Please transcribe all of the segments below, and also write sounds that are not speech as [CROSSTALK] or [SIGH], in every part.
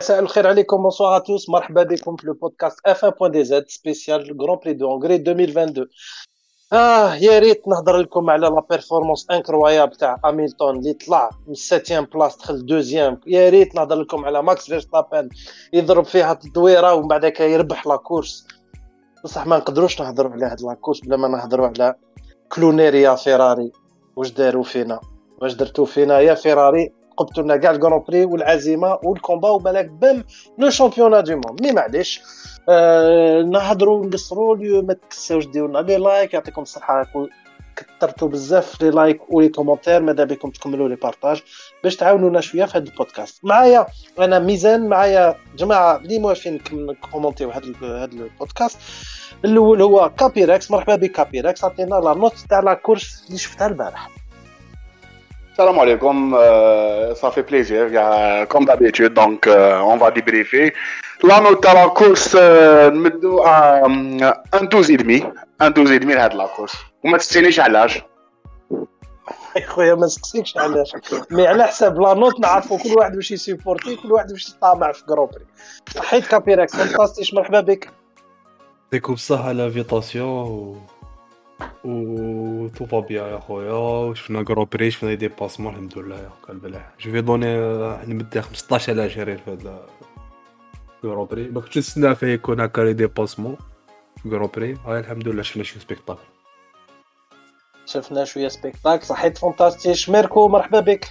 مساء الخير عليكم. Bonsoir à tous مرحبا بكم في le podcast F1 point DZ spécial Grand Prix de Hongrie 2022 آه يا ريت نهضر لكم على la performance incroyable تاع هاميلتون اللي طلع من septième place دخل deuxième يا ريت نهضر لكم على ماكس فيرستابن يضرب فيها التدويره ومن بعد يربح la course بصح ما نقدروش نهضروا على هاد la course بلا ما نهضروا على clownerie يا فيراري واش داروا فينا واش درتو فينا يا فيراري قبتوا لنا كاع الكرون بري والعزيمه والكومبا وبالك بام لو شامبيونا دو موند مي معليش نهضروا نقصروا ما تكساوش ديروا لنا لي لايك يعطيكم الصحه كثرتوا بزاف لي لايك ولي كومونتير ماذا بكم تكملوا لي بارطاج باش تعاونونا شوية في هذا البودكاست معايا أنا ميزان معايا جماعة اللي موافقين كومونتيو هذا هذا البودكاست الأول هو كابيركس مرحبا بك كابيركس عطينا لا نوت تاع لا كورس اللي شفتها البارح سلام عليكم, euh, ça fait plaisir. Comme d'habitude, donc euh, on va débriefer. La note à la course, euh, un 12,5. Un 12,5 de la course. وما تستنيش علاش خويا ما نسقسيكش علاش mais على حساب la note نعرفوا كل واحد واش ي supporter كل واحد واش يطامع في Grand Prix صحيت كابيراكس فانتاستيش مرحبا بك يعطيكم الصحة l'invitation و تو فا بيان يا خويا شفنا كرو بري شفنا دي باسمون الحمد لله يا كان بلاح جو في دوني نمدي 15 على 20 في هذا كرو بري ما كنتش نستنى فيه يكون هكا لي ديباسمون في كرو بري هاي الحمد لله شفنا شي سبيكتاكل شفنا شوية سبيكتاكل صحيت فانتاستيش ميركو مرحبا بك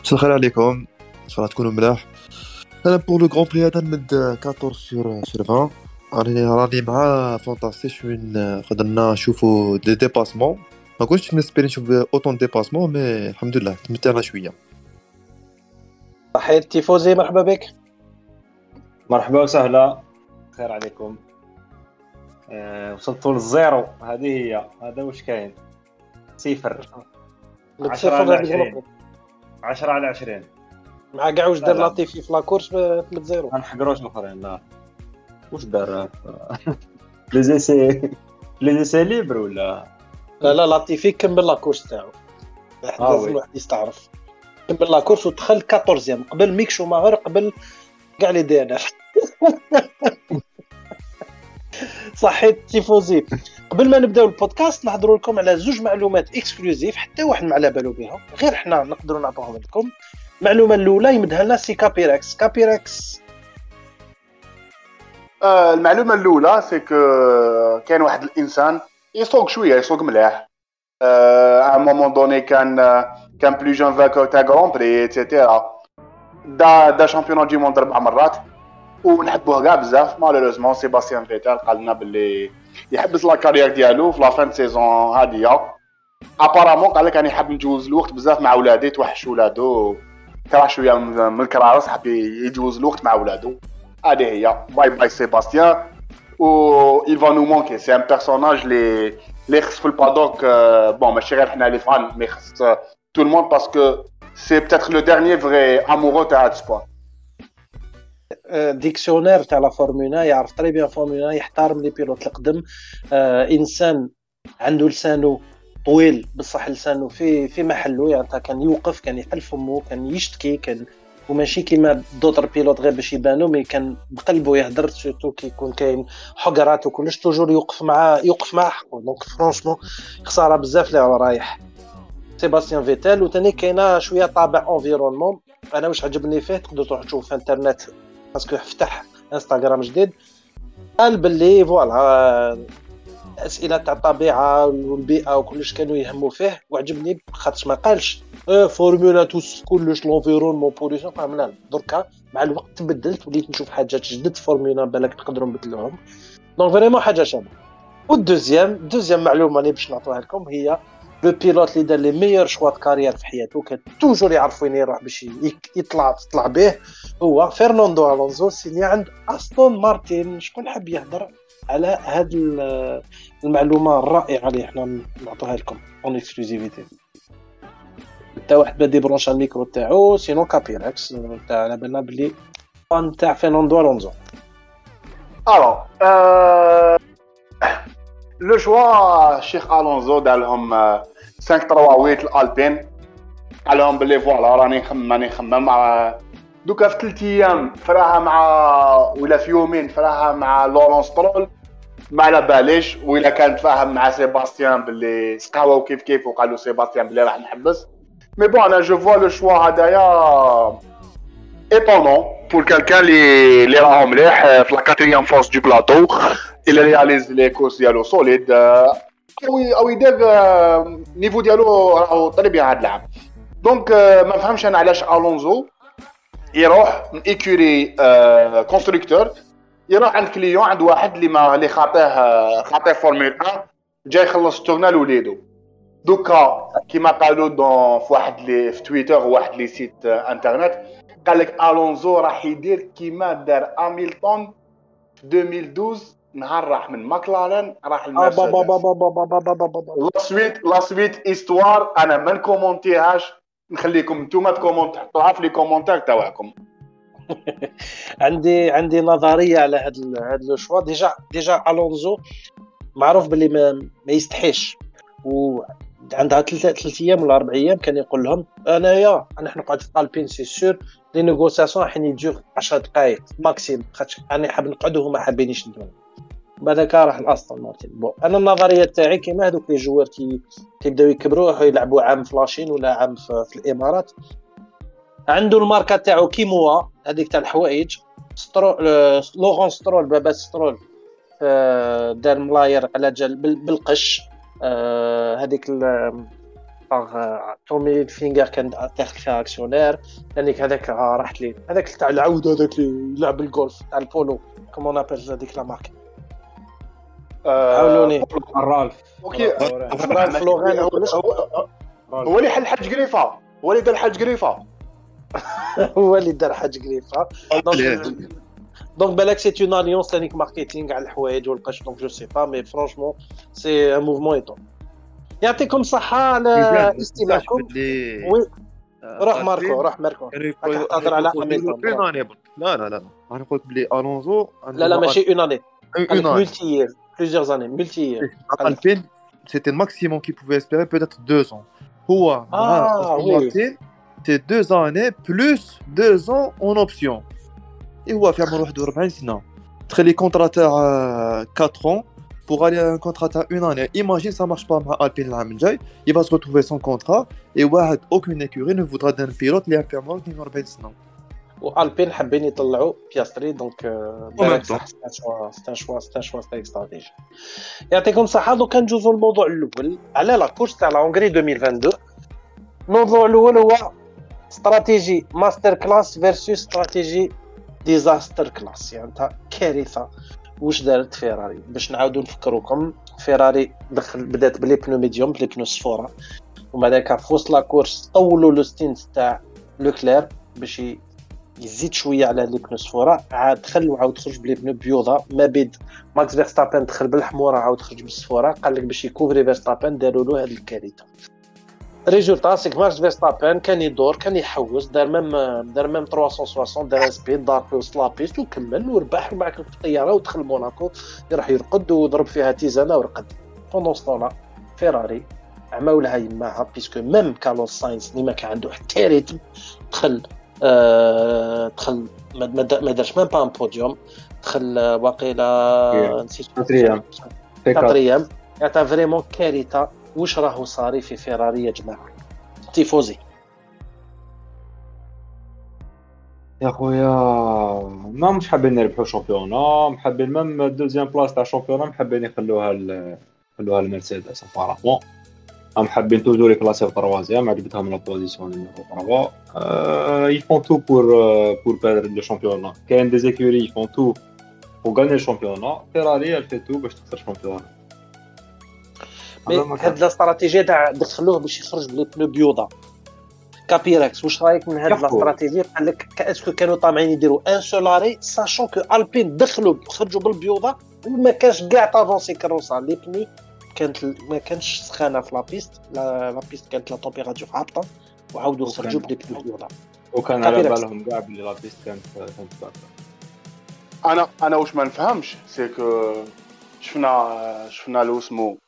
مساء الخير عليكم ان شاء الله تكونوا ملاح أنا بور لو غران بري هذا نمد 14 سور سور 20 راني راني مع فانتاستيك وين قدرنا نشوفو دي ديباسمون. ما كنتش نسبيري نشوف أوتون ديباسمون مي الحمد لله تمتعنا شوية. صحيت تيفوزي مرحبا بك. مرحبا وسهلا. خير عليكم. أه وصلتوا للزيرو. هذه هي. هذا واش كاين؟ صفر. 10 على 20 10 على 20 مع كاع واش دار لطيفي في لاكورس في زيرو ما نحقروش الآخرين لا. واش دار les essais les essais libres ولا لا لا لاتيفي كمل la course تاعو آه لازم الواحد يستعرف كمل la course ودخل 14 قبل ميك شوماغر قبل كاع les DNF صحيت تيفوزي قبل ما نبداو البودكاست نهضروا لكم على زوج معلومات exclusives حتى واحد ما على بالو بهم غير حنا نقدروا نعطوهم لكم المعلومه الاولى يمدها لنا سي كابيراكس كابيراكس آه المعلومة الأولى c'est كان واحد الإنسان يسوق شوية يسوق مليح à un moment donné كان كان plus jeune vainqueur تاع Grand Prix et titré دا دا champion du monde أربع مرات. ونحبوه كاع بزاف. malheureusement سيباستيان فيتال قال لنا باللي يحبس la carrière ديالو في la fin saison هادية. apparemment قال لك راني حاب نجوز الوقت بزاف مع ولادي توحش ولادو. كره شوية من الكرارس حاب يجوز الوقت مع ولادو. هذه هي باي باي سيباستيان و il va nous manquer. C'est un personnage اللي اللي خص في ال paddock bon ماشي غير حنا les fans mais خص tout le monde parce que c'est peut-être le dernier vrai amoureux تاع هاد ال sport dictionnaire تاع la Formula يعرف très bien فورمولا يحترم les pilotes القدم. آه إنسان عنده لسانه طويل بصح لسانه في في محله يعني كان يوقف كان يحل فمه كان يشتكي كان وماشي كيما d'autres pilotes غير باش يبانو mais كان بقلبه يهدر surtout كي يكون كاين حقرات وكلش toujours يوقف مع يوقف مع حقه donc franchement خسارة بزاف اللي رايح. سيباستيان فيتال وثاني كاينة شوية تاع environnement أنا واش عجبني فيه؟ تقدروا تروحوا تشوفوا في انترنت parce que فتح انستغرام جديد. قال باللي voilà أسئلة تاع الطبيعه والبيئة وكلش كانوا يهموا فيه وعجبني خاطر ما قالش أه فورمولا توس كلش l'environnement pollution فهم لا دركا مع الوقت تبدلت وليت نشوف حاجات جدد فورمولا بالك نقدروا نبدلوهم. donc vraiment حاجة شابه وال deuxième deuxième معلومة اللي باش نعطوها لكم هي le pilote اللي دار les meilleurs choix carrière في حياته كان toujours يعرف وين يروح باش يطلع تطلع به هو فرناندو الونزو signé عند استون مارتين شكون حاب يهضر؟ على هاد المعلومة الرائعة اللي إحنا نعطوها لكم en exclusivité حتى واحد بدا branche ال micro تاعو sinon كابيركس تاع على بالنا بلي فان تاع فرناندو الونزو alors le choix الشيخ الونزو دار لهم 5 3 8 الالبين قال لهم باللي voilà راني نخمم راني نخمم دوكا في ثلاث أيام فراها مع ولا في يومين فراها مع لورونس ترول ما على باليش ولا كان تفاهم مع سيباستيان باللي سقاو كيف كيف وقالوا سيباستيان باللي راح نحبس. mais bon أنا je vois le choix هدايا étonnant pour quelqu'un اللي اللي راهو مليح في la quatrième force du plateau il réalise les courses ديالو solides أو أو يدير نيفو ديالو راهو طري بيان هاد العام دونك ما فهمش أنا علاش الونزو يروح من ايكوري كونستركتور يروح عند كليون عند واحد اللي ما اللي خاطيه خاطيه فورمول 1 جاي يخلص تورنا لوليدو دوكا كيما قالوا دون في واحد لي في تويتر وواحد لي سيت انترنت قال لك ألونزو راح يدير كيما دار اميلتون في 2012 نهار راح من ماكلارن راح المرسيدس la suite la suite histoire أنا ما نكومونتيهاش نخليكم نتوما تكومونت تحطوها في les commentaires تاعكم. [LAUGHS] عندي عندي نظرية على هذا هذا le choix. déjà déjà ألونزو معروف باللي ما, ما يستحيش. و عندها ثلاث أيام ولا أربع أيام كان يقول لهم أنايا أنا نقعد في Alpine c'est sûr les négociations راح يديو 10 دقائق maximum خاطر أنا حاب نقعد وهما حابين يشدوني. بعدك راح لاستون مارتين. بون أنا النظرية تاعي كيما هذوك لي جوار كي كيبداو يكبروا يلعبوا عام في لاشين ولا عام في, في الإمارات. عنده الماركة تاعو كيموا. هذيك تاع الحوايج. سترول لورون سترول بابا سترول دار ملاير على جال بالقش. هذيك تومي فينجر كان فيها اكسيونير لانك هذاك راحت لي. هذاك تاع العود هذاك اللي يلعب الجولف تاع البولو. كومون ابل هذيك لا مارك حاولوني رالف. أوكي رالف لوغان هو اللي حل حج قريفه هو اللي دار حج قريفه [LAUGHS] هو اللي دار حاج قريفه دونك بالك سي اون اليونس لانيك ماركتينغ على الحوايج والقش. دونك جو سي با مي فرونشمون سي ان موفمون ايطون يعطيكم الصحة على استماعكم. وي روح ماركو روح ماركو. تهضر على لا لا لا. أنا نقول بلي ألونزو لا لا ماشي une année multi-year plusieurs années multi-year Alpine c'était ال maximum qu'il pouvait espérer peut-être deux ans هو آه oui c'est deux années plus deux ans en option et هو في عمر 41 سنه تخلي contrat تاع 4 ans pour aller à un contrat à une année. Imagine ça marche pas avec Alpine l'année prochaine, il va se retrouver sans contrat. Et واحد aucune écurie ne voudra d'un pilote اللي في عمره 42 سنه. و Alpine حابين يطلعوا بياستري donc c'est un choix c'est un choix stratégique يعطيكم الصحه دوكا ندوزو للموضوع الأول على la course تاع la Hongrie 2022 الموضوع الأول هو strategy masterclass versus strategy disaster class يعني كارثة. واش دارت فيراري باش نعاودو نفكروكم. فيراري دخل بدات بلي بنو ميديوم بلي بنو صفوره ومن بعدك في وسط لا كورس طولوا لو ستينت تاع لوكلير باش يزيد شوية على لي بنو صفوره عاد دخل وعاود خرج بلي بنو بيوضه ما بيد ماكس فيرستابن دخل بالحمورة عاود خرج بالصفوره قال لك باش يكوفري فيرستابن داروا له هذه الكارثة. ريزولتا سيك ماكس فيرستابن كان يدور كان يحوس دار ميم دار ميم 360 دار سبيد دار في وسط لابيست وكمل وربح ومعك في الطياره ودخل موناكو يروح يرقد وضرب فيها تيزانه ورقد بوندون ستونا فيراري عماولها يماها بيسكو ميم كارلوس ساينس اللي ما كان عنده حتى ريتم دخل آه دخل ما دارش ميم با ان بوديوم دخل واقيلا نسيت كاتريام كاتريام يعني فريمون كارثه واش راهو صاري في فيراري يا جماعة؟ تيفوزي يا خويا ما مش حابين نربحوا championnat محبين même deuxième place تاع championnat محبين يخلوها ل... يخلوها لمرسيدس apparemment هم حابين toujours يكلاسيو troisième عجبتهم la position numéro 3 ils font tout pour pour perdre le championnat كاين des écuries ils font tout pour gagner ال championnat فيراري fait tout باش تخسر الشامبيونا هاد الاستراتيجيه تاع دخلوه باش يخرج ب les pneus بيوضة. كابيركس واش رأيك من هاد الاستراتيجيه قال لك اسكو كانوا طامعين يديروا ان سولاري ساشون كو البين دخلوا خرجوا بالبيوضة وما كانش كاع تافونسي كروسا. لي بني كانت ما كانش سخانة في لابيست لا بيست كانت لا تومبيراتور هابطه وعاودوا خرجوا بلي بنو بيوضة. وكان على بالهم كاع بلي لابيست كانت كانت أنا أنا واش ما نفهمش سي كو شفنا شفنا لو اسمو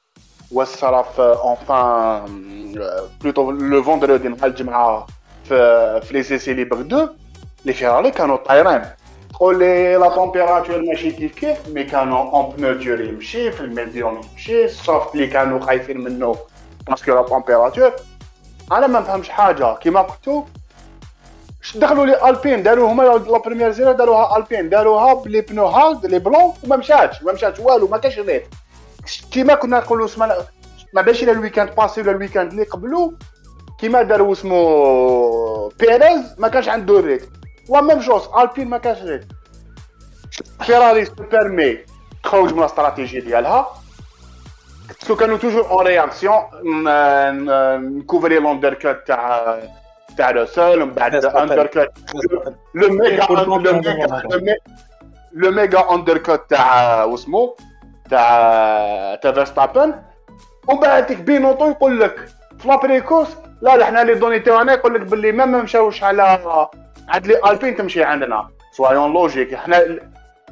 وصل في اونفان بلوتو لو فوندرودي نهار الجمعه في في لي سي سي ليبر 2 لي فيراري كانوا طايرين تقول لي لا تمبيراتور ماشي كيف كيف مي كانوا اون بنوتور يمشي في الميديوم يمشي السوفت اللي كانوا خايفين منه باسكو لا تمبيراتور أنا ما نفهمش حاجة كيما قلتو دخلوا لي البين داروا هما لا بريمير زيرو داروها البين داروها بلي بنو هارد لي بلون وما مشاتش ما مشاتش والو ما كاش ريت كيما كنا نقولوا اسمها ما باش إلى الويكاند باسي ولا الويكاند اللي قبلو كيما داروا اسمو بيريز ما كانش عنده ريت لا ميم شوز البين ما كانش ريت فيراري سو بيرمي تخرج من الاستراتيجي ديالها باسكو كانوا توجور اون رياكسيون نكوفري لوندر كات تاع تاع روسل ومن بعد اندر كات لو ميغا لو ميغا اندر كات تاع واسمو تاع تاع فيرستابن ومن بعد ديك بينوطو يقول لك في لابريكوس لا لا حنا لي دوني تاعنا يقول لك باللي ما مشاوش على عاد لي البين تمشي عندنا. سوايون لوجيك حنا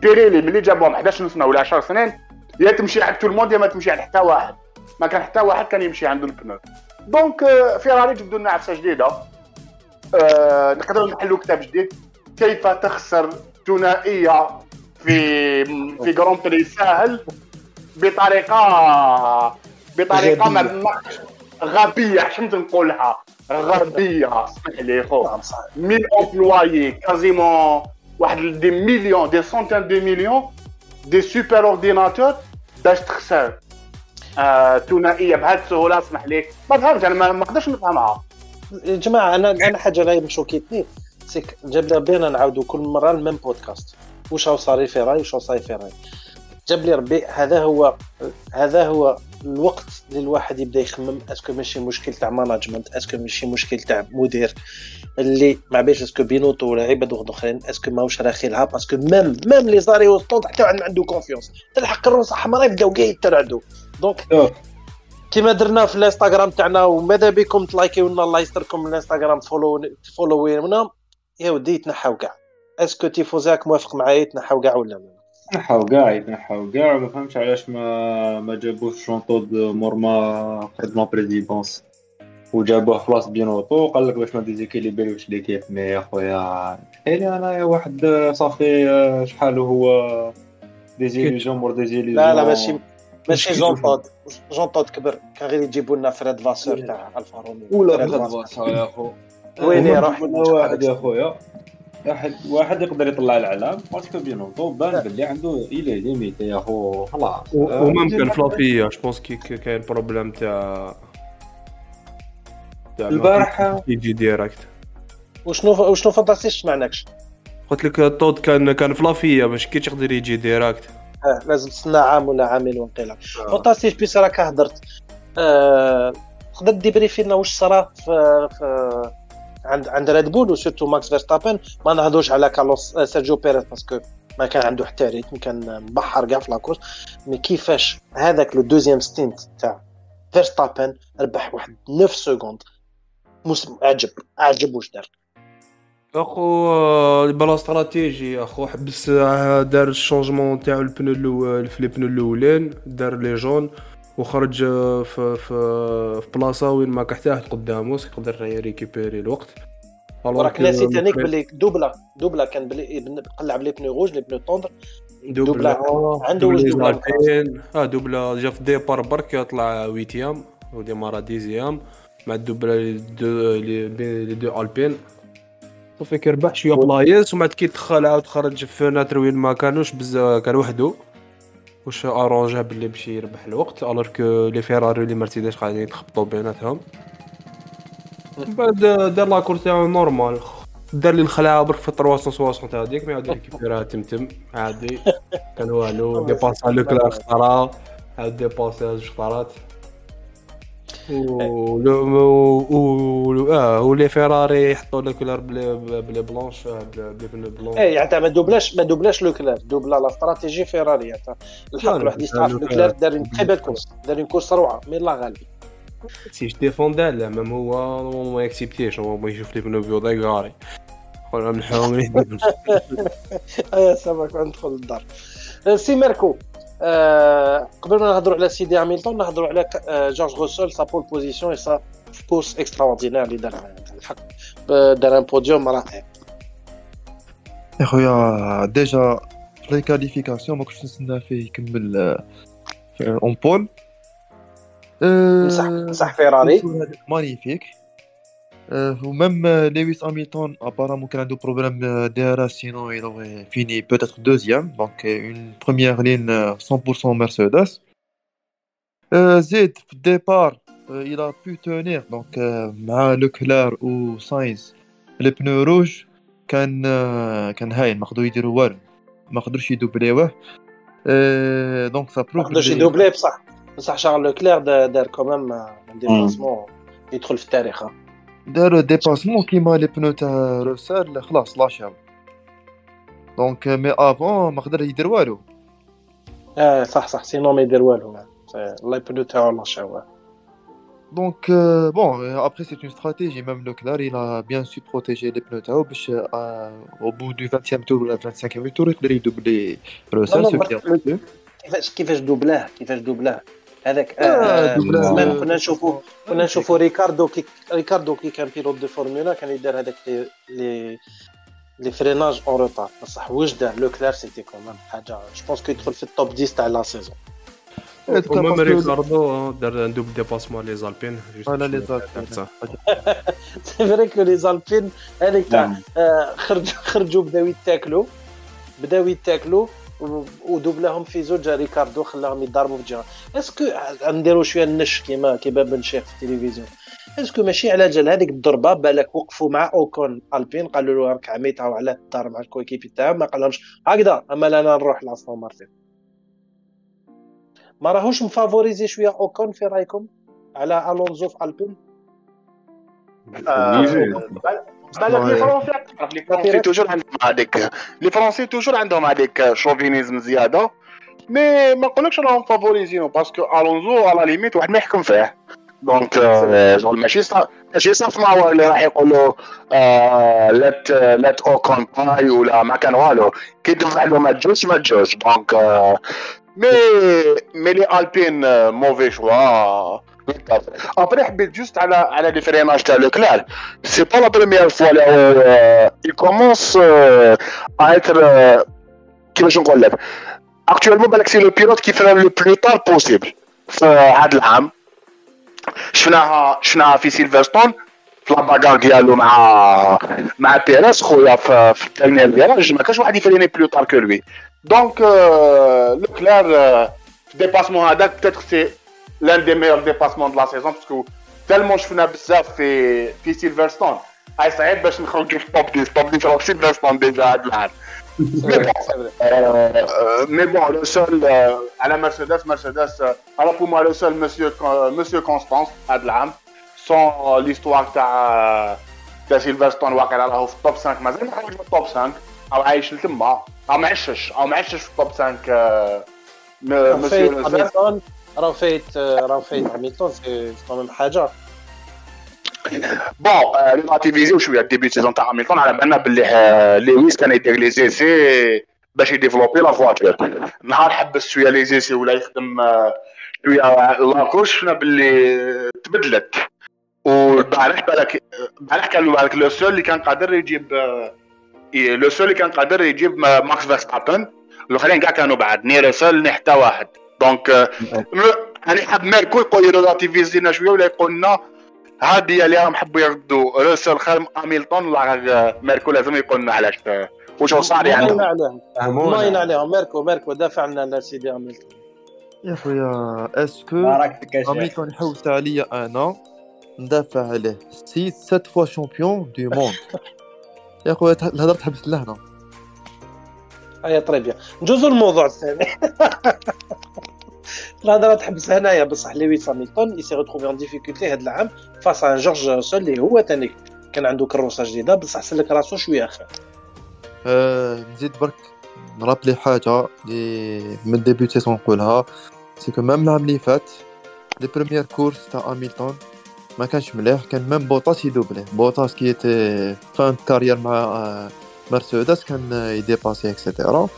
بيريلي ملي جابوهم 11 سنه ولا 10 سنين يا تمشي عند الموند يا ما تمشي عند حتى واحد. ما كان حتى واحد كان يمشي عنده البنو. دونك فيراري جبدوا لنا عفسة جديدة. آه نقدروا نحلوا كتاب جديد. كيف تخسر ثنائية في في grand prix ساهل؟ بطريقه بطريقة ما غبية حشمت نقولها؟ غربية. اسمح لي خو 1000 employés quasiment واحد des millions des centaines de millions des super ordinateurs باش تخسر. آه ثنائية بهذه السهولة اسمح لي. ما فهمتش أنا ما نقدرش نفهمها. يا جماعة أنا أنا حاجة غير مشوكيتني سيك جاب بينا نعاودوا كل مرة الميم بودكاست. واش راهو صاري في رأي واش راهو صاري في رأي؟ جاب لي ربي هذا هو هذا هو الوقت اللي الواحد يبدأ يخمم أسكو ماشي مشكل تاع ماناجمنت أسكو ماشي مشكل تاع مدير اللي ما بيش أسكو بينوتو ولا عباد اخرين أسكو ماهوش راخي باسكو ميم ميم لي زاري وسطونت حتى واحد ما عنده كونفيونس تلحق الروس حمراء يبداو كاع يترعدوا دونك كيما درنا في الانستغرام تاعنا وماذا بكم تلايكيو لنا الله يستركم الانستغرام فولو فولوينا يا ودي يتنحاو كاع أسكو تيفوزاك موافق معايا يتنحاو كاع ولا لا؟ يتنحاو كاع يتنحاو كاع ما فهمتش علاش ما ما جابوش شونطود مور ما خرج لا بريزيدونس وجابوه في بلاص بينوطو قال لك باش ما ديزيكيليبريوش ليكيب مي يا خويا حيلي أنا واحد صافي شحال هو؟ ديزيليجون مور ديزيليجون لا لا ماشي ماشي جون طود جون طود كبر. كان غير يجيبوا لنا فريد فاسور تاع الفا روميو ولا فريد فاسور يا خو وين يروح واحد يا خويا واحد واحد يقدر يطلع العلام باسكو بينوطو بان بلي عنده إلى ليميتي يا خو خلاص وممكن فلافيا جو بونس كي كاين بروبليم تاع البارحه يجي ديريكت. وشنو وشنو فانتاسي سمعناكش قلت لك الطود كان كان فلافيا باش كي تقدر يجي direct. آه لازم تستنى عام ولا عامين وانقلع آه. فانتاسي بيس راك هدرت. آه تقدر débriefer لنا واش صرا في, في عند عند ريد بول و surtout ماكس فيرستابن ما نهضوش على كارلوس آه، سيرجيو بيريز parce que ما كان عنده حتى rythme كان مبحر كاع في la course. mais كيفاش هذاك le deuxième stint تاع فيرستابن ربح واحد 9 secondes؟ موسم عجب. عجب واش دار. أخو بلا استراتيجي أخو حبس آه، دار الشونجمون تاعو البنو في لي بنو الأولين دار لي جون. وخرج في في في بلاصة وين ما كحتاه قدامه يقدر يريكيبيري الوقت. وراك ناسي تانيك بلي دوبلا دوبلا كان بلي قلع بلي بنو روج لي بنو طوندر دوبلا. عنده واش دوبلا آه دوبلا جا في ديبار برك يطلع ويتيام وديمارا ديزيام مع الدوبلا لي دو ألبين. صافي كيربح شوية بلايص ومن بعد كيدخل عاود خرج في فناتر وين ما كانوش بزاف كان وحدو. واش ارونجا باللي باش يربح الوقت الوغ كو لي فيراري لي مرسيدس قاعدين يتخبطوا بيناتهم. من بعد دار لاكور تاعو نورمال. دار لي الخلعه برك في 360 هذيك مي عاد ريكيبيرها تمتم عادي كان والو ديباسا لو كلار خطره عاد ديباسا زوج خطرات و آه ولي فيراري يحطوا لو كولار بلي بلونش بلي بلو بلون اي يعني ما دوبلاش ما دوبلاش لو كولار دوبلا لا استراتيجي فيراري يعني الحق الواحد يستعرف لو كولار دار اون تري بيل كورس دار اون كورس روعة مي لا غالبي سي جو ديفوندا لا ميم هو ما يكسبتيش هو ما يشوف لي بنو بيضاء غاري خويا نحاول ايا سامك ندخل الدار سي ميركو آه، قبل ما نهضروا على سيدي هاميلتون نهضروا على آه، جورج روسول سا بول بوزيسيون سا كورس اكستراوردينير اللي دار الحق. دار ان بوديوم رائع. يا خويا ديجا في لي كاليفيكاسيون ما كنتش نستنى فيه يكمل آه، في اون بول مسح مسح فيراري مانيفيك. و même لويس هاميلتون apparemment كان عنده problème DRS sinon il aurait fini peut-être deuxième. Donc une première ligne euh, 100% Mercedes. Euh, زيد في ال départ euh, il a pu tenir. Donc euh, مع لوكلير و ساينز les pneus rouges كان آه، كان هاين ما قدروا يديروا والو ما قدروش يدوبليوه آه، donc ça m'a prouvé قدرش يدوبلي بصح بصح شارل لوكلير دا- دار quand même un dépassement يدخل في التاريخ ها. داروا ديباسمون كيما لي بنو تاع روسال خلاص لاشاو دونك مي افون ما قدر يدير والو اه صح صح سينو ما يدير والو الله يبدو تاعو الله شاوه Donc, euh, bon, euh, après, c'est une stratégie. Même Leclerc, il a bien su protéger les pneus Tao. parce que, euh, au bout du 20e tour ou la 25e tour, il fallait doubler Russell, Non, ce non, qui a parce fait. كيفاش كيفاش دوبلاه كيفاش دوبلاه هذاك آه، آه، دوبلاه. زمان كنا نشوفوا كنا نشوفوا ريكاردو كي ريكاردو كي كان pilote de Formula كان يدير هذاك les les les freinages en retard بصح واش دار لوكلير c'était quand même حاجة je pense que يدخل في التوب 10 تاع la saison que- ريكاردو آه، دار عنده dépassement les Alpines Voilà, les Alpines. c'est vrai que les Alpines هذيك تاع نعم. آه، خرجوا خرجوا بداو يتاكلوا بداو يتاكلوا و- ودوبلاهم في زوج ريكاردو خلاهم يضربوا في الجهه اسكو نديروا شوية النش كيما كيما بن شيخ في التلفزيون؟ اسكو ماشي على جال هذيك الضربة بالك وقفوا مع أوكون ألبين قالوا له راك عميت أو على الدار مع الكويكيبي تاعهم ما قالهمش. هكذا أما لا أنا نروح لأستون مارتن ما راهوش مفافوريزي شوية أوكون في رأيكم؟ على ألونزو في ألبين؟ بالك لي فرونسي لي فرونسي توجور عندهم هذيك لي فرونسي توجور عندهم هذيك شوفينيزم زياده مي ما نقولكش راهم فافوريزينو باسكو الونزو على ليميت واحد ما يحكم فيه دونك شغل ماشي صا- ماشي صافنا هو اللي راح يقولوا لات لات اوكون باي ولا ما كان والو كي دفع له ما تجوش ما تجوش دونك مي مي لي البين موفي شوا ابري حبيت جوست على على لي فريناج تاع لوكلير c'est pas la première fois اللي هو euh, à être euh, كيفاش نقول لك actuellement بالك c'est le pilote qui freine le plus tard possible في هذا العام شفناها شفناها في سيلفرستون في la bagarre ديالو مع مع بيريس خويا في في virage ما كانش واحد يفريني plus tard que lui donc لوكلير في ال dépassement هذاك peut-être c'est لأن دي ميور ديباسمون دو لا سيزون باسكو تالمون شفنا بزاف في في سيلفرستون هاي صعيب باش نخرجوا في توب 10 توب 10 في سيلفرستون ديجا هذا العام مي بون لو سول على مرسيدس مرسيدس أنا بو موا لو سول مسيو مسيو كونستانس هذا العام سون ليستوار تاع تاع سيلفرستون واقع راهو في التوب 5 مازال ما خرج من التوب 5 أو عايش لتما أو ما عشش أو ما عشش في التوب 5 آه، م- مسيو راه فايت راه فايت هاميلتون c'est quand même حاجة. bon relativisez شوية ال début saison تاع هاميلتون على بالنا باللي لويس كان يدير les essais باش يديفلوبي la voiture نهار حبس شوية les essais ولا يخدم شوية la course شفنا باللي تبدلت والبارح بالك البارح كان بالك le seul اللي كان قادر يجيب le seul اللي كان قادر يجيب ما- ماكس فيرستابن الاخرين كاع كانوا بعد ni رسل ni حتى واحد donc م- أنا حاب ميركو يقول ي relativiser نا شوية ولا يقول لنا هادي اللي راهم حبوا يردوا روسل خير من هاميلتون ولا ميركو لازم يقول لنا علاش آه، واش هو صار يعني. ماين عليهم ماين فهمونا عليهم ميركو ميركو دافع لنا سيدي هامilton يا خويا اسكو هامilton يحوس عليا أنا؟ ندافع عليه. c'est sept fois champion du monde يا خويا الهضرة تحبس لهنا. هيا très bien ندوزو الموضوع الثاني. [LAUGHS] الهضره تحبس هنايا بصح لويس هاميلتون s'est retrouvé en difficulté هذا العام face à جورج راسل اللي هو ثاني كان عنده كروسة جديدة بصح سلك راسو شوية خير آه، نزيد برك ن rappeler حاجة اللي من début saison نقولها. c'est que même العام اللي فات les premières courses تاع هاميلتون ما كانش مليح كان même بوطاس ي doubler بوطاس qui était fin carrière مع آه، مرسيدس كان آه، ي dépasser et cetera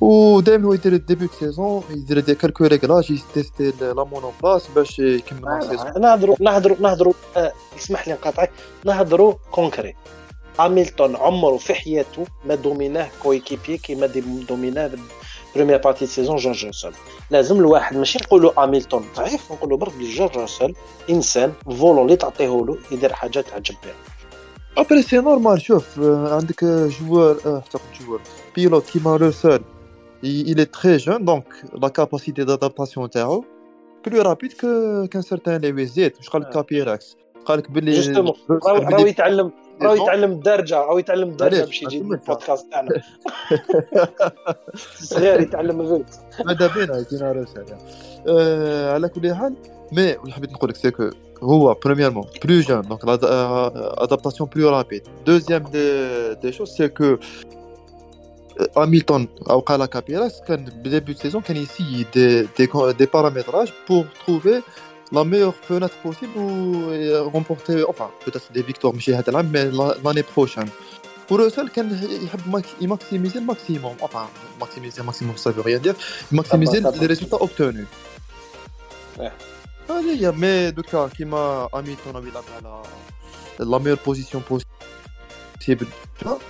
ودائما هو يدير début saison يدير des quelques réglages ي tester la monoplace باش يكمل la saison نهضروا نهضروا نهضروا آه، اسمح لي نقاطعك نهضروا concret هاميلتون عمره في حياته ما دوميناه coéquipier كيما دوميناه première partie saison جورج راسل لازم الواحد ماشي نقولوا هاميلتون ضعيف نقولوا برك بلي جورج راسل انسان volant اللي تعطيه له يدير حاجة تعجب بها après c'est normal شوف آه، عندك joueur آه، حتى joueur pilote كيما روسل il est très jeune donc la capacité d'adaptation تاعو plus rapide qu'un certain لويس زيد واش قال لك كابيراكس قال لك باللي justement راهو يتعلم راهو يتعلم الدارجه راهو يتعلم الدارجه باش يجي البودكاست تاعنا صغير يتعلم vite ماذا بينا يجينا روسل آه، على كل حال mais اللي حبيت نقول لك c'est que هو premièrement plus jeune donc l'adaptation plus rapide. Deuxième des, des choses c'est que هاميلتون أو قال كابيراس كان ب début saison كان ي essayer des des des paramétrages pour trouver la meilleure fenêtre possible et remporter enfin peut-être des victoires ماشي هذا العام mais l'année prochaine وروسل كان يحب ي maximiser ال maximum enfin maximiser ال maximum ça veut rien dire. ي maximiser les résultats obtenus هذه هي mais دوكا كيما هاميلتون يلعب على la meilleure position possible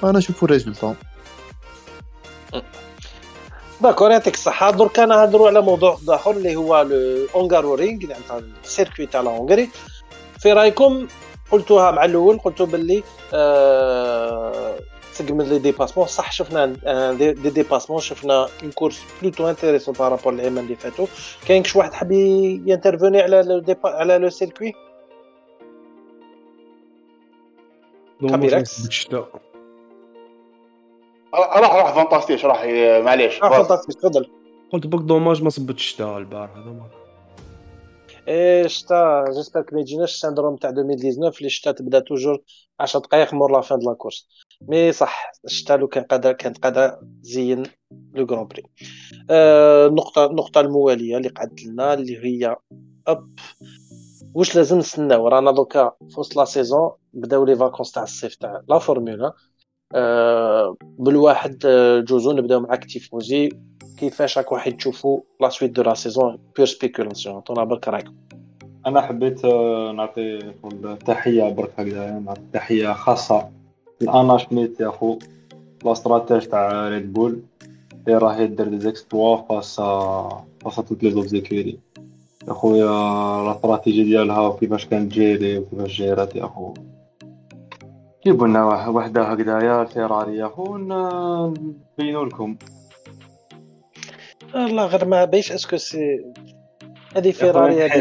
أنا نشوفو ال résultat d'accord يعطيك الصحة دركا نهضروا على موضوع اخر اللي هو الاونغارو رينغ يعني تاع ال circuit تاع ال Hongrie في رايكم قلتوها مع الأول قلتوا باللي آه من les dépassements صح شفنا des dépassements شفنا une course plutôt intéressante par rapport العيمان اللي فاتوا كاين كش واحد حاب ي intervenir على le على le circuit كابيراكس راح راح فانتاستيش راح معليش. راح فانتاستيش تفضل. قلت بك dommage ما صبتش الشتاء البارح هذا ما. إيه الشتاء j'espère ما يجيناش ال syndrome تاع 2019 اللي الشتاء تبدا toujours 10 دقائق مور la fin de la course. mais صح الشتاء لو كان قادر كانت قادرة تزين le Grand Prix. النقطه آه النقطه الموالية اللي قعدت لنا اللي هي أب واش لازم نستناو؟ رانا دوكا في وسط la saison بداو les vacances تاع الصيف تاع لا فورمولا. بالواحد آه، جوزو نبداو معاك تيفوزي كيفاش راك واحد تشوفوا la suite de la saison pure spéculation؟ عطونا برك رايكم أنا حبيت آه، نعطي تحية برك هكذا نعطي تحية خاصة لأنا شميت يا خو la stratégie تاع ريد بول اللي راهي دير des exploits face face toutes les autres écuries يا خويا la stratégie ديالها وكيفاش كانت gérer وكيفاش gér ات يا خو جيبوا لنا وحده هكذايا فيراري يا خو نبينو لكم والله غير ما بيش est-ce que c'est هذه فيراري هذه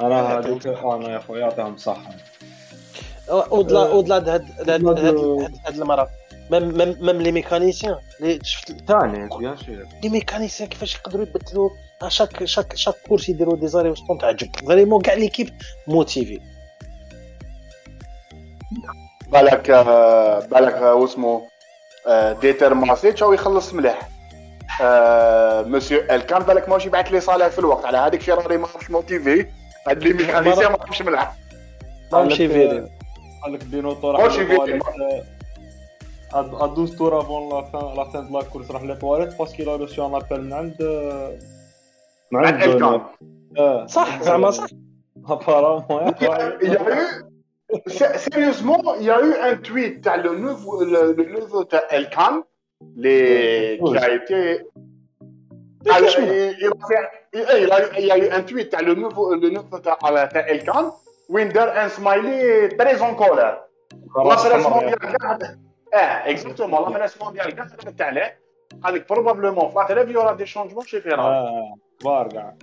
أنا هذوك أنا. يا خويا يعطيهم الصحة. ودلا ودلا هاد هاد المرة. même même les mécaniciens. اللي شفت ثاني bien sûr. les mécaniciens كيفاش يقدروا يبدلوا chaque chaque chaque course يديروا des arrêts aux stands تعجب vraiment كاع l'équipe motivée. بالك بالك واسمو ديتر ماتيشيتز أو يخلص مليح. مسيو الكان بالك ماشي يبعث les salaires في الوقت. على هذيك فيراري ما راحش motiver هاد les mécaniciens ما راحش مليح. ماشي فيري. قال لك بينوتو راح à 12 tours avant la fin la fin de la course راح les toilettes parce qu'il a reçu un appel من عند من عند الكان صح زعما صح. ابارامون Sérieusement, il y a eu un tweet dans le nouveau, le, le nouveau Elkan les, qui a été. Alors, il, il, il, a, il y a eu un tweet dans le nouveau, le nouveau Elkan où il a un smiley très en colère. La presse mondiale. Eh, exactement, la presse mondiale قالت عليه قال لك probablement فاتلا il y aura des changements chez Ferrari. اه كبار كاع.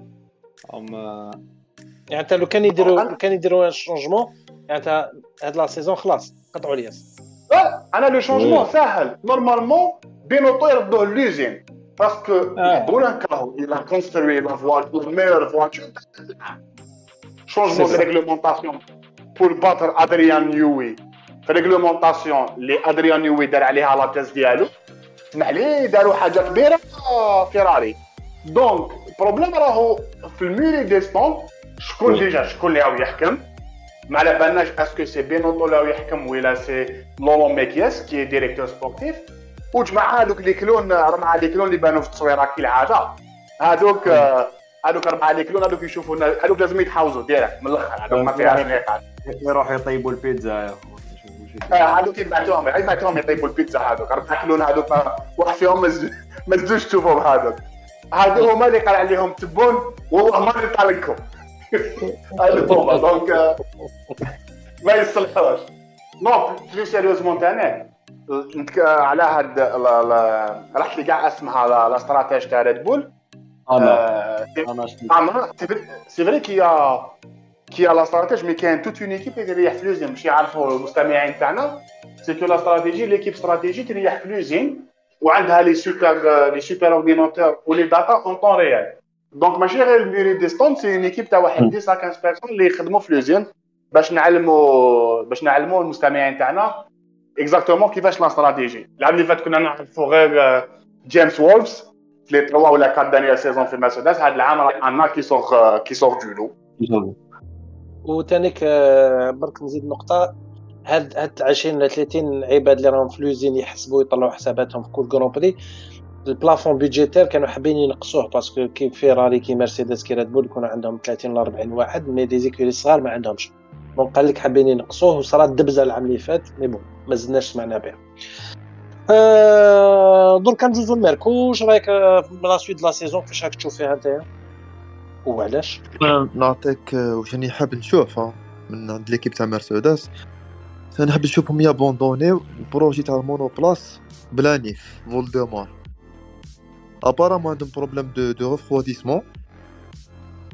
يعني انت لو كان يديروا كان يديروا شونجمون يعني هاد لا سيزون خلاص قطعوا الياس أنا لو شونجمون ساهل نورمالمون بينوتو يردوه لوزين باسكو يقدروا نكرهوا إلى كونستروي لا فواتور ميور فواتور شونجمون دو ريغلومونطاسيون بور باتر ادريان نيوي في réglementation اللي ادريان نيوي دار عليها la tête ديالو اسمح لي داروا حاجة كبيره فيراري donc ال problème راهو في ال mur des stands شكون déjà شكون اللي راهو يحكم ما على بالناش est-ce que c'est بينوتو اللي يحكم ولا c'est لوران ميكياس qui directeur sportif وجمع هذوك les clowns اربعه les clowns اللي بانوا في التصويره كالعاده هذوك هذوك اربعه les clowns هذوك يشوفونا هذوك لازم يتحاوزوا direct من الآخر هذوك ما فيهاش نقاش يروحوا يطيبوا البيتزا يا آه، هذوك يبعثوهم يبعثوهم يطيبوا البيتزا هذوك تاكلون هذوك واحد فيهم ما تز- ما تزوج تشوفهم هذوك هذو هما اللي قال عليهم تبون والله ما اللي دونك آه، ما يصلحوش نو بلي سيريوزمون تاعنا على هاد لا- لا- رحت لي كاع اسمها لا- لا استراتيج تاع ريد بول أنا c'est vrai que que la stratégie mais كاين toute une équipe اللي تريح في l'usine باش يعرفوا المستمعين تاعنا c'est que la stratégie l'équipe stratégie تريح في l'usine وعندها les super les super ordinateurs و les data en temps réel donc ماشي غير ال mur des stands c'est une équipe تاع واحد 10 à 15 personnes اللي يخدموا في l'usine باش نعلموا باش نعلموا المستمعين تاعنا exactement كيفاش la stratégie العام اللي فات كنا نعرفوا غير جيمس فولز في les 3 ولا 4 dernières saisons في المرسيدس هذا العام راه عندنا كي سور كي سور دو لو وتانيك آه، برك نزيد نقطة. هاد هاد 20 ولا 30 عباد اللي راهم في l'usine يحسبوا يطلعوا حساباتهم في كل Grand Prix ال plafond budgétaire كانوا حابين ينقصوه parce que كي فيراري كي مرسيدس كي ريد بول يكون عندهم 30 ولا 40 واحد mais des écuries صغار ما عندهمش. donc قال لك حابين ينقصوه وصارت دبزة العام اللي فات mais bon ما زدناش سمعنا بها. آه، درك ندوزو الميركو واش رأيك آه، la suite la saison كيفاش راك تشوف فيها أنت؟ وعلاش؟ نعطيك آه، واش راني حاب نشوف ها، من عند l'équipe تاع مرسيدس أنا حاب نشوفهم يابوندونيو ال projet تاع ال monoplace بلا نيف فولدمور apparemment عندهم problème de de refroidissement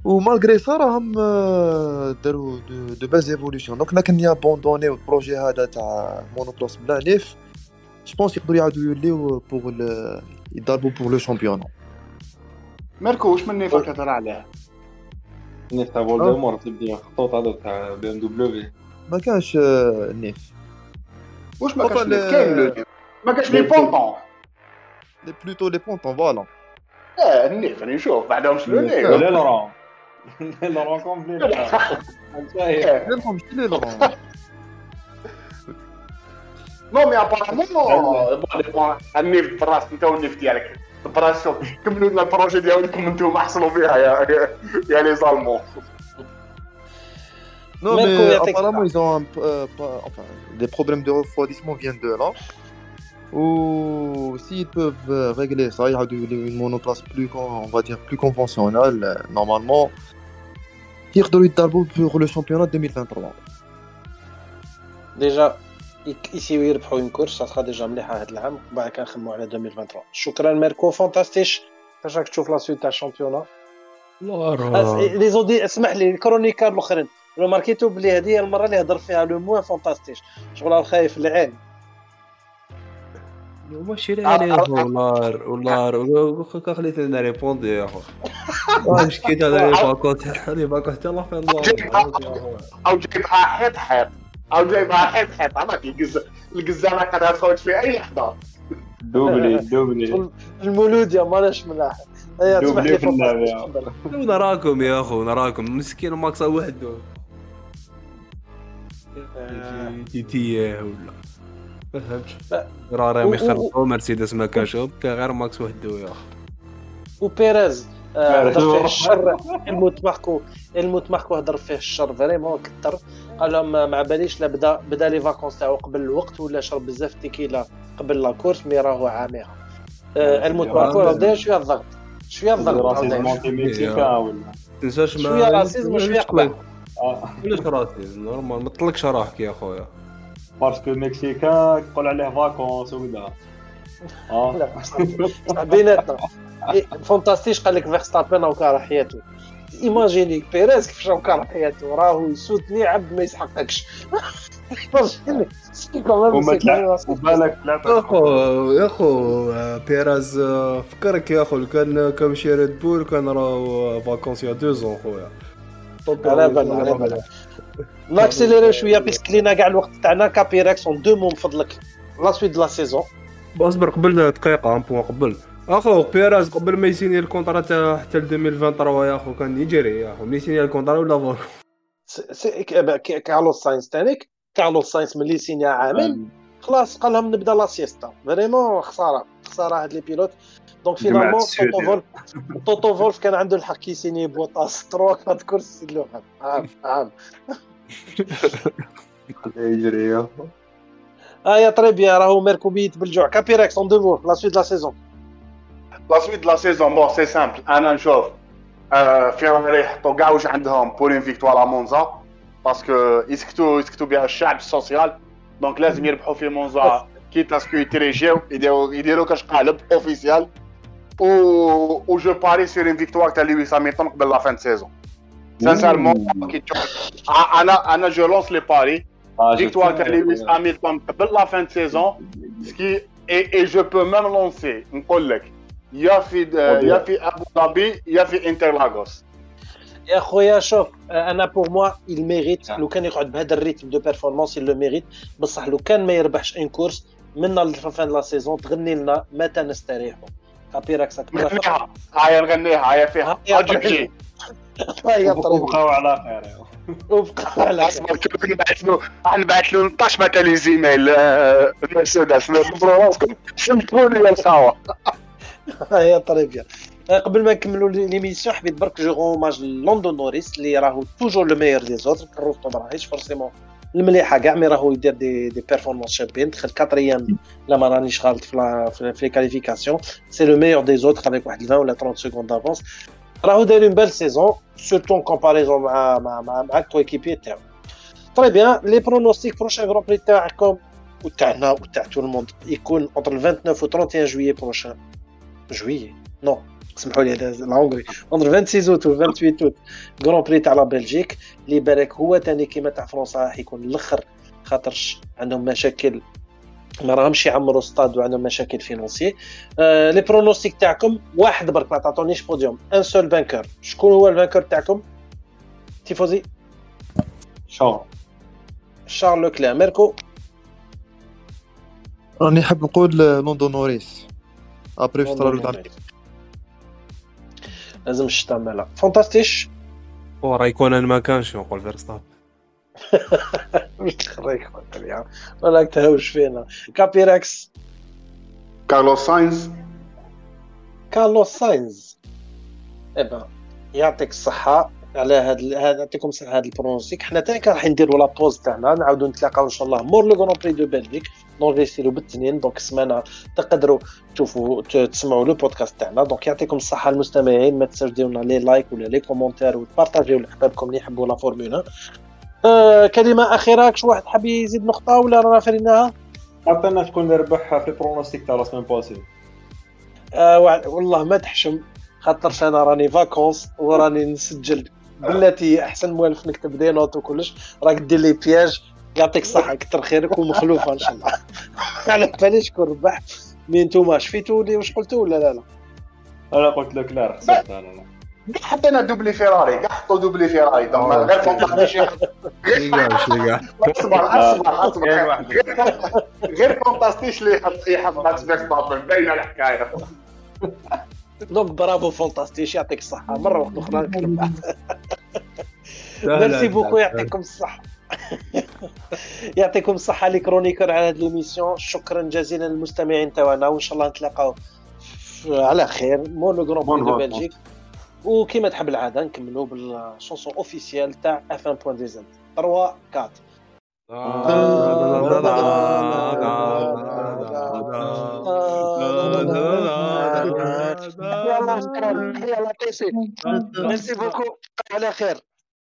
و malgré ça راهم آه، داروا deux, deux باز évolutions donc لكن يابوندونيو ال projet هذا تاع monoplace بلا نيف جو بونس يقدروا يعاودوا يوليو بوغ يضربوا بوغ لو شامبيون ميركو واش من نيفا كتهضر عليه نيف تاع فولدمور تبدي خطوط هذوك تاع بي ام دبليو ما كانش آه، نيف واش ما كاش طبعاً، نيف كاين لو نيف ما كاش لي بونطون لي بلوتو لي بونتون فوالا آه النيف راني نشوف بعدهم شنو ولا نيف لورون لورون كومبلي آه. لهم شتي لي لورون نو مي ابارامون بون النيف براس انت والنيف ديالك براس شوف كملوا لنا البروجي ديالكم أنتم احسنوا فيها يا يا- يا لي زالمون Non, Marco, mais il y a apparemment, ils ont un, p- euh, pas- enfin, des problèmes de refroidissement viennent de là. Ou s'ils peuvent euh, régler ça, il y a de- une monoplace plus, con- on va dire, plus conventionnelle, euh, normalement, يقدروا يتدربوا pour le championnat 2023. ديجا يك- يسيو يربحوا اون كورس ساتخا ديجا مليحه هاد العام ومن بعد كنخدموا على 2023 شكرا ميركو فانتاستيش كيفاش راك تشوف لا سويت تاع الشامبيونا والله راه لي زودي اسمح لي الكرونيكار الاخرين لو ماركيتو بلي هذه هي المره اللي هضر فيها لو موان فانتاستيش شغل راه خايف العين ماشي لا عليه والله والله خليتني أنا ريبوندي يا أخو. واش كي هذا لي باكوت لي باكوت الله في الله أو جايبها حيط حيط أو جايبها حيط حيط عرفت القز القزامه قد تفوت في أي لحظة. دوبلي دوبلي. المولود يا مالاش ملاح دوبلي لي في. تفضل. نراكم يا أخو؟ نراكم. مسكين ماكس وحده. تي تي ولا. و- و- يخربوا مرسيدس ما كانش كان غير ماكس وحده يا اخو وبيريز آه، بيريز. هضر فيه الشر. هيلموت ماركو هيلموت ماركو هضر فيه الشر vraiment كثر قال لهم ما باليش لا بدا بدا les vacances تاعو قبل الوقت ولا شرب بزاف تيكيلا قبل la course mais راهو عامرها آه، هيلموت ماركو راه داير شوية الضغط شوية الضغط تنساش ما شوية racisme وشويه آه. علاش racisme normal. ما تطلقش راحك يا خويا. parce que ميكسيكا تقول عليه vacances وكذا آه لا بيناتنا فانتاستيش قال لك فيرستابين أو كاره حياته ايماجيني بيريز كيفاش راهو كاره حياته راهو يسوتني عبد ما يسحقكش وبالك يا اخو يا اخو بيراز فكرك يا اخو كان كان مشي ريد بول كان راه فاكونس يا دو زون خويا على بالنا على بالنا ناكسيليري شوية بيسك لينا كاع الوقت تاعنا كابيريكس اون دو مون فضلك la suite de la saison اصبر قبل دقيقة un point قبل. أخو بيريز قبل ما يسيني ال contrat تاع حتى ل 2023 يا أخو كان يجري يا أخو ملي يسيني ال contrat ولا فور؟ c'est- ك- ك- كارلوس ساينس تانيك. كارلوس ساينس ملي سينيا عامين خلاص قال لهم نبدأ la sieste vraiment خسارة. خسارة هاد les pilotes donc finalement توتو فولف توتو فولف كان عنده الحق كيسيني بوطاس تروا هاد كورس له عام عام. يجري يا آه يا très bien راهو ميركو بيت بالجوع كابيريكس en دوفور la suite la saison la suite de la saison bon c'est simple أنا نشوف آه، فيراري يحطوا كاع واش عندهم pour une victoire à مونزا parce que يسكتوا يسكتوا بها الشعب السوسيال donc لازم يربحوا في مونزا quitte à ce que يتريشيو يديروا يديروا كاش قالب officiel و و je parie sur une victoire تاع لويس هاميلتون قبل la fin saison sincèrement كي تشوف أنا أنا je lance le pari victoire تاع لويس هاميلتون قبل la fin saison ce qui est est je peux même lancer نقول لك يا في يا في ابو ظبي يا في انترلاغوس يا خويا شوف أنا pour moi il mérite لو كان يقعد بهذا ال rythme de performance il le mérite بصح لو كان ما يربحش une course من la fin la saison تغني لنا متى نستريح كابيراكس نغنيها هاي نغنيها هاي فيها اجيبجي يا طريق وبقاو على خير. وبقى على أصبر كنت نبعث له؟ نبعث له 12 مثلا لي زيميل مرسيدس نضربوا راسكم شمتوا لي الخاوه يا [LAUGHS] طريق بيان قبل ما نكملوا ليميسيون حبيت برك جو روماج لوندون نوريس اللي راهو توجور لو ميور دي زوتر كروفتو مراهيش فورسيمون المليحة كاع مي راهو يدير دي دي بيرفورمانس شابين. دخل كاتريام لا ما رانيش غلط في لا- في les qualifications c'est le meilleur des autres avec واحد 20 ولا 30 secondes d'avance راهو داير une belle saison surtout en comparaison مع مع مع مع ال coéquipier تاعو très bien les pronostics prochain grand prix تاعكم وتاعنا وتاع tout le monde يكون entre 29 و 31 juillet prochain juillet non سمحوا لي هذا ال Hongrie entre 26 اوت و 28 août grand prix تاع la Belgique اللي بالك هو تاني كيما تاع فرنسا راح يكون الآخر خاطرش عندهم مشاكل ما راهمش يعمروا ستاد وعندهم مشاكل financiers آه les pronostics تاعكم واحد برك ما تعطونيش podium un seul vainqueur. شكون هو ال vainqueur تاعكم؟ تيفوزي؟ شو شارل لوكلير. ميركو؟ راني حاب نقول لاندو نوريس après في تاع لازم الشتا مالا. فانتاستيش وراه يكون أنا ما كانش نقول فيرستابن مش تخريك خويا ولا تهوش فينا. كابيراكس كارلوس ساينز. كارلوس ساينز. إبا يعطيك الصحة. على هاد هذا يعطيكم الصحة هاد ال pronostic حنا تاني راح نديروا la pause تاعنا. نعاودوا نتلاقاو إن شاء الله مور le grand prix de Belgique. نونفيستيرو بالتنين. donc السمانة تقدروا تشوفوا تسمعوا le podcast تاعنا. donc يعطيكم الصحة المستمعين. ما تنساوش ديروا لنا les likes ولا les commentaires وتبارطاجيو لاحبابكم اللي يحبوا la Formule. 1 آه كلمة أخيرة كش واحد حاب يزيد نقطة ولا رانا فريناها؟ عطينا شكون اللي ربح في pronostic تاع la semaine passée آه والله ما تحشم خاطرش أنا راني vacances وراني نسجل بلاتي أحسن موالف نكتب des notes وكلش. راك دير les pièges يعطيك الصحة كتر خيرك ومخلوفة إن شاء الله. [LAUGHS] على بالي شكون ربح. mais نتوما شفيتوا لي واش قلتوا ولا لا؟ لا. أنا قلت لك لا خسرت أنا. لا كاع حطينا doublé فيراري كاع حطوا doublé فيراري donc غير فانتاستيش يحط- أصبر أصبر أصبر. غير- فانتاستيش اللي يحط يحط ماكس فيرستابن باينه الحكاية. donc bravo فانتاستيش يعطيك الصحة. مرة واحدة أخرى نتكلم merci beaucoup يعطيكم الصحة. يعطيكم الصحة les chroniqueurs على هاد l'émission شكرا جزيلا للمستمعين تاعنا وإن شاء الله نتلاقاو على خير. grand prix de Belgique. وكما تحب العادة نكملوا بال chanson officielle تاع F 1 point DZ 3 4 يلا بيسي merci beaucoup. على خير.